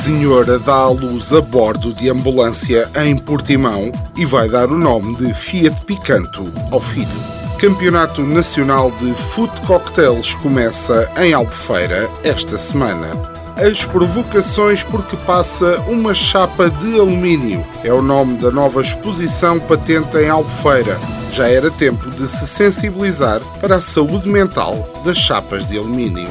Senhora dá à luz a bordo de ambulância em Portimão e vai dar o nome de Fiat Picanto ao filho. Campeonato Nacional de Foot Cocktails começa em Albufeira esta semana. As provocações porque passa uma chapa de alumínio é o nome da nova exposição patente em Albufeira. Já era tempo de se sensibilizar para a saúde mental das chapas de alumínio.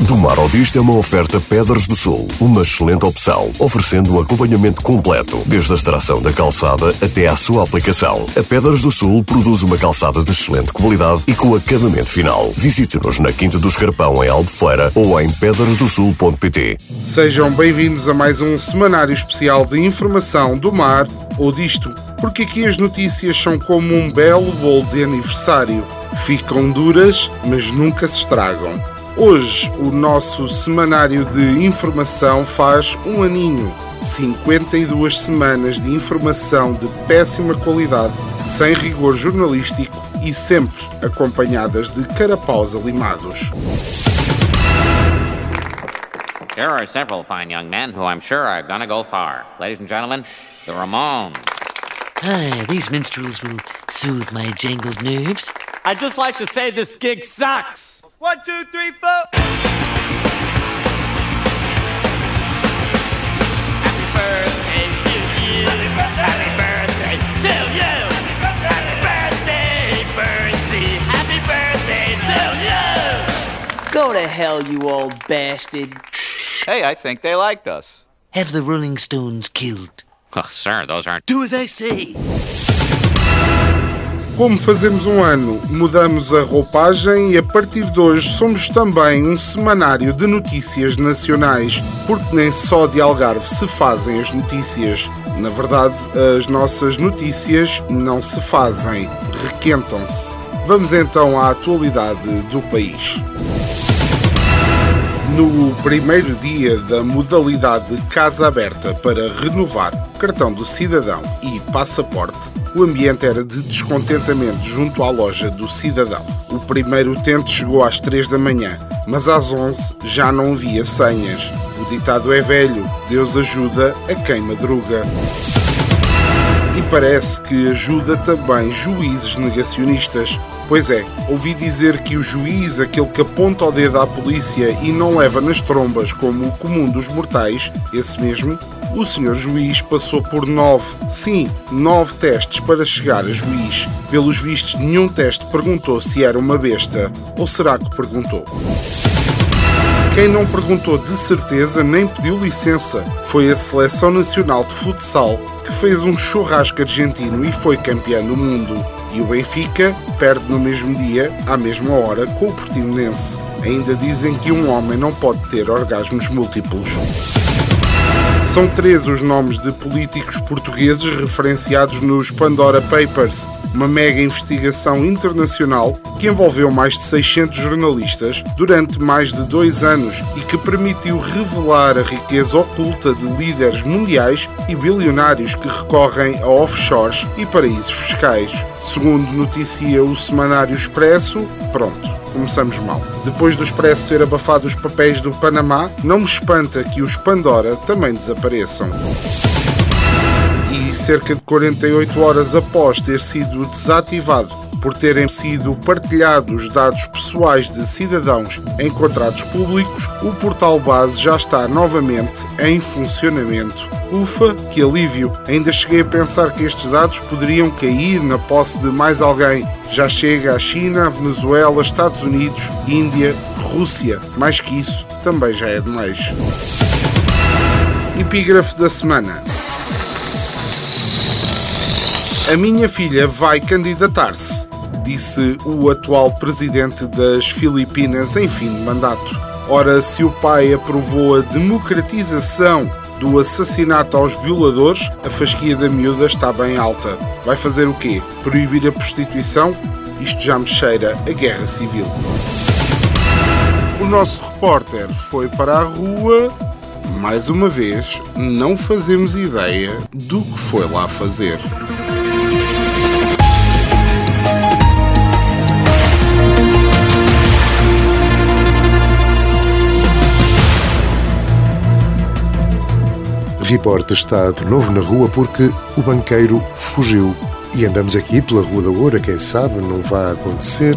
Do Mar ao Disto é uma oferta Pedras do Sul, uma excelente opção, oferecendo um acompanhamento completo, desde a extração da calçada até à sua aplicação. A Pedras do Sul produz uma calçada de excelente qualidade e com acabamento final. Visite-nos na Quinta do Escarpão, em Albufeira, ou em pedrasdosul.pt. Sejam bem-vindos a mais um semanário especial de informação do mar ou disto, porque aqui as notícias são como um belo bolo de aniversário. Ficam duras, mas nunca se estragam. Hoje, o nosso semanário de informação faz um aninho. 52 semanas de informação de péssima qualidade, sem rigor jornalístico e sempre acompanhadas de carapaus alimados. Here are several fine young men who I'm sure are gonna go far. Ladies and gentlemen, the Ramones. Ah, these minstrels will soothe my jangled nerves. I'd just like to say this gig sucks. One, two, three, four. Happy birthday to you. Happy birthday to you. Happy birthday, Birdsey. Happy birthday to you. Go to hell, you old bastard. Hey, I think they liked us. Have the Rolling Stones killed. Oh, sir, those aren't. Do as I say. Como fazemos um ano, mudamos a roupagem e a partir de hoje somos também um semanário de notícias nacionais, porque nem só de Algarve se fazem as notícias. Na verdade, as nossas notícias não se fazem, requentam-se. Vamos então à atualidade do país. No primeiro dia da modalidade Casa Aberta para renovar cartão do cidadão e passaporte, o ambiente era de descontentamento junto à loja do cidadão. O primeiro utente chegou às 3 da manhã, mas às 11 já não havia senhas. O ditado é velho: Deus ajuda a quem madruga. E parece que ajuda também juízes negacionistas. Pois é, ouvi dizer que o juiz, aquele que aponta o dedo à polícia e não leva nas trombas como o comum dos mortais, esse mesmo, o senhor juiz passou por nove, sim, nove testes para chegar a juiz. Pelos vistos, nenhum teste perguntou se era uma besta. Ou será que perguntou? Quem não perguntou de certeza nem pediu licença foi a Seleção Nacional de Futsal, que fez um churrasco argentino e foi campeã do mundo. E o Benfica perde no mesmo dia, à mesma hora, com o Portimonense. Ainda dizem que um homem não pode ter orgasmos múltiplos. São três os nomes de políticos portugueses referenciados nos Pandora Papers. uma mega investigação internacional que envolveu mais de 600 jornalistas durante mais de dois anos e que permitiu revelar a riqueza oculta de líderes mundiais e bilionários que recorrem a offshores e paraísos fiscais. Segundo noticia o semanário Expresso, pronto começamos mal. Depois do Expresso ter abafado os papéis do Panamá, não me espanta que os Pandora também desapareçam. E cerca de 48 horas após ter sido desativado por terem sido partilhados dados pessoais de cidadãos em contratos públicos, o portal base já está novamente em funcionamento. Ufa, que alívio! Ainda cheguei a pensar que estes dados poderiam cair na posse de mais alguém. Já chega a China, Venezuela, Estados Unidos, Índia, Rússia. Mais que isso, também já é demais. Epígrafe da semana. A minha filha vai candidatar-se disse o atual presidente das Filipinas em fim de mandato. Ora, se o pai aprovou a democratização do assassinato aos violadores, a fasquia da miúda está bem alta. Vai fazer o quê? Proibir a prostituição? Isto já me cheira a guerra civil. O nosso repórter foi para a rua. Mais uma vez, não fazemos ideia do que foi lá fazer. Report está de novo na rua porque o banqueiro fugiu. E andamos aqui pela Rua da Oura, quem sabe não vai acontecer.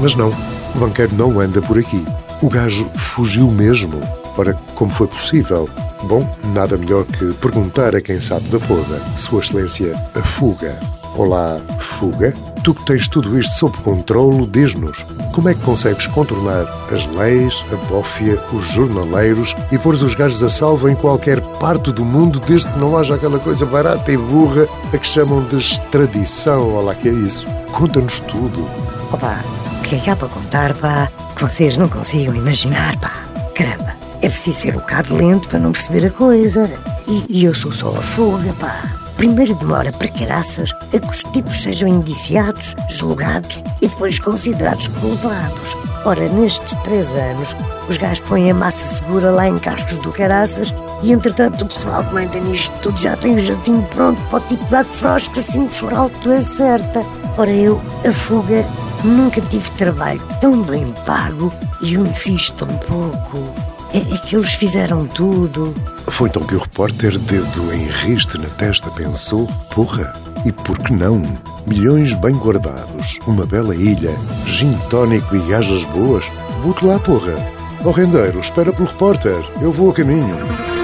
Mas não, o banqueiro não anda por aqui. O gajo fugiu mesmo. Ora, como foi possível? Bom, nada melhor que perguntar a quem sabe da poda. Sua Excelência, a fuga. Olá, fuga? Tu que tens tudo isto sob controle, diz-nos como é que consegues contornar as leis, a bófia, os jornaleiros e pôr os gajos a salvo em qualquer parte do mundo desde que não haja aquela coisa barata e burra a que chamam de extradição. Olá, que é isso? Conta-nos tudo. Opa, o que é que há para contar, pá? Que vocês não consigam imaginar, pá. Caramba, é preciso ser um bocado lento para não perceber a coisa. E, e eu sou só a fuga, pá. Primeiro demora para caraças a que os tipos sejam indiciados, julgados e depois considerados culpados. Ora, nestes três anos, os gajos põem a massa segura lá em cascos do caraças e, entretanto, o pessoal que manda nisto tudo já tem o jatinho pronto para o tipo de frost que assim que for altura certa. Ora, eu, a fuga, nunca tive trabalho tão bem pago e onde fiz tão pouco. É, é que eles fizeram tudo. Foi então que o repórter, dedo em riste na testa, pensou: porra, e por que não? Milhões bem guardados, uma bela ilha, gin tónico e gajas boas. Bote lá, porra. Ó oh, rendeiro, espera pelo repórter, eu vou a caminho.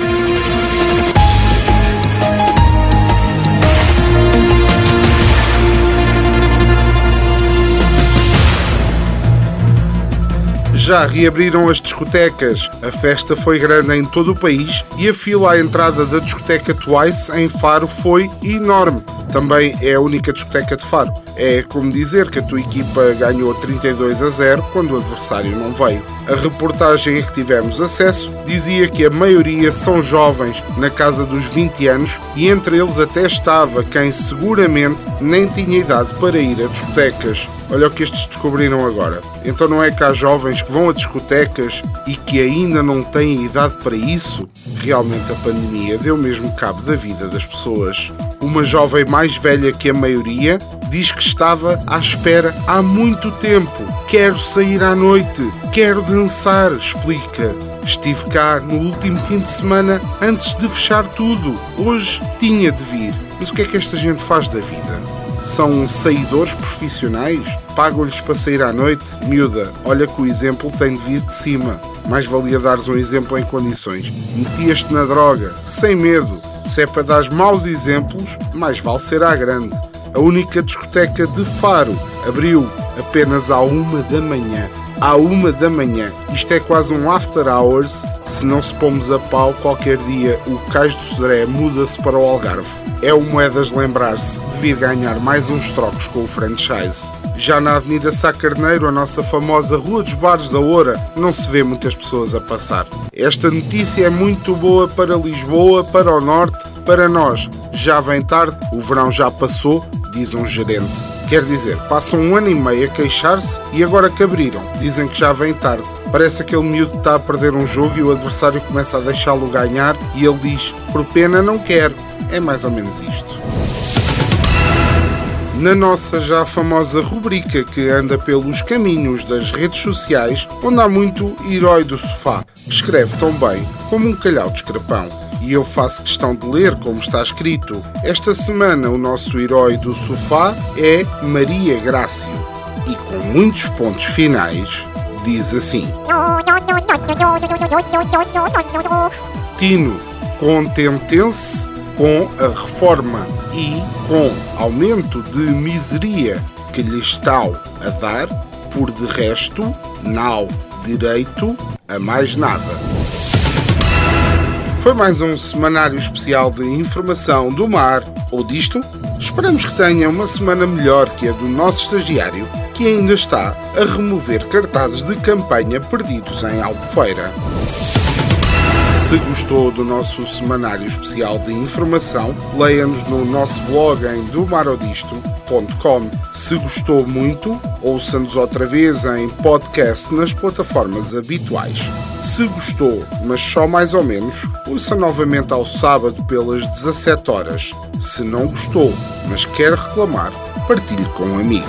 Já reabriram as discotecas. A festa foi grande em todo o país e a fila à entrada da discoteca Twice em Faro foi enorme. Também é a única discoteca de Faro. É como dizer que a tua equipa ganhou 32 a 0 quando o adversário não veio. A reportagem a que tivemos acesso dizia que a maioria são jovens, na casa dos 20 anos, e entre eles até estava quem seguramente nem tinha idade para ir a discotecas. Olha o que estes descobriram agora. Então não é que há jovens que vão a discotecas e que ainda não têm idade para isso? Realmente a pandemia deu mesmo cabo da vida das pessoas. Uma jovem mais velha que a maioria diz que estava à espera há muito tempo. Quero sair à noite, quero dançar, explica. Estive cá no último fim de semana antes de fechar tudo. Hoje tinha de vir. Mas o que é que esta gente faz da vida? São saidores profissionais, pagam-lhes para sair à noite. Miúda, olha que o exemplo tem de vir de cima. Mais valia dares um exemplo em condições. Metias-te na droga, sem medo. Se é para dar maus exemplos, mais vale ser à grande. A única discoteca de Faro abriu apenas à uma da manhã. À uma da manhã. Isto é quase um after hours. Se não se pomos a pau, qualquer dia o Cais do Sodré muda-se para o Algarve. É o Moedas lembrar-se de vir ganhar mais uns trocos com o franchise. Já na Avenida Sá Carneiro, a nossa famosa Rua dos Bares da Oura, não se vê muitas pessoas a passar. Esta notícia é muito boa para Lisboa, para o Norte, para nós. Já vem tarde, o verão já passou, diz um gerente Quer dizer, passam um ano e meio a queixar-se e agora que abriram. Dizem que já vem tarde. Parece aquele miúdo que está a perder um jogo e o adversário começa a deixá-lo ganhar e ele diz: Por pena não quero. É mais ou menos isto. Na nossa já famosa rubrica que anda pelos caminhos das redes sociais, onde há muito herói do sofá, escreve tão bem como um calhau de escrapão e eu faço questão de ler como está escrito. Esta semana o nosso herói do sofá é Maria Grácio e com muitos pontos finais diz assim: Tino, contentem-se com a reforma e com aumento de miseria que lhe estão a dar, por de resto, não direito a mais nada. Foi mais um semanário especial de informação do mar ou disto. Esperamos que tenha uma semana melhor que a do nosso estagiário, que ainda está a remover cartazes de campanha perdidos em Albufeira. Se gostou do nosso semanário especial de informação, leia-nos no nosso blog em domarodisto.com. Se gostou muito, ouça-nos outra vez em podcast nas plataformas habituais. Se gostou, mas só mais ou menos, ouça novamente ao sábado pelas 17 horas. Se não gostou, mas quer reclamar, partilhe com um amigo.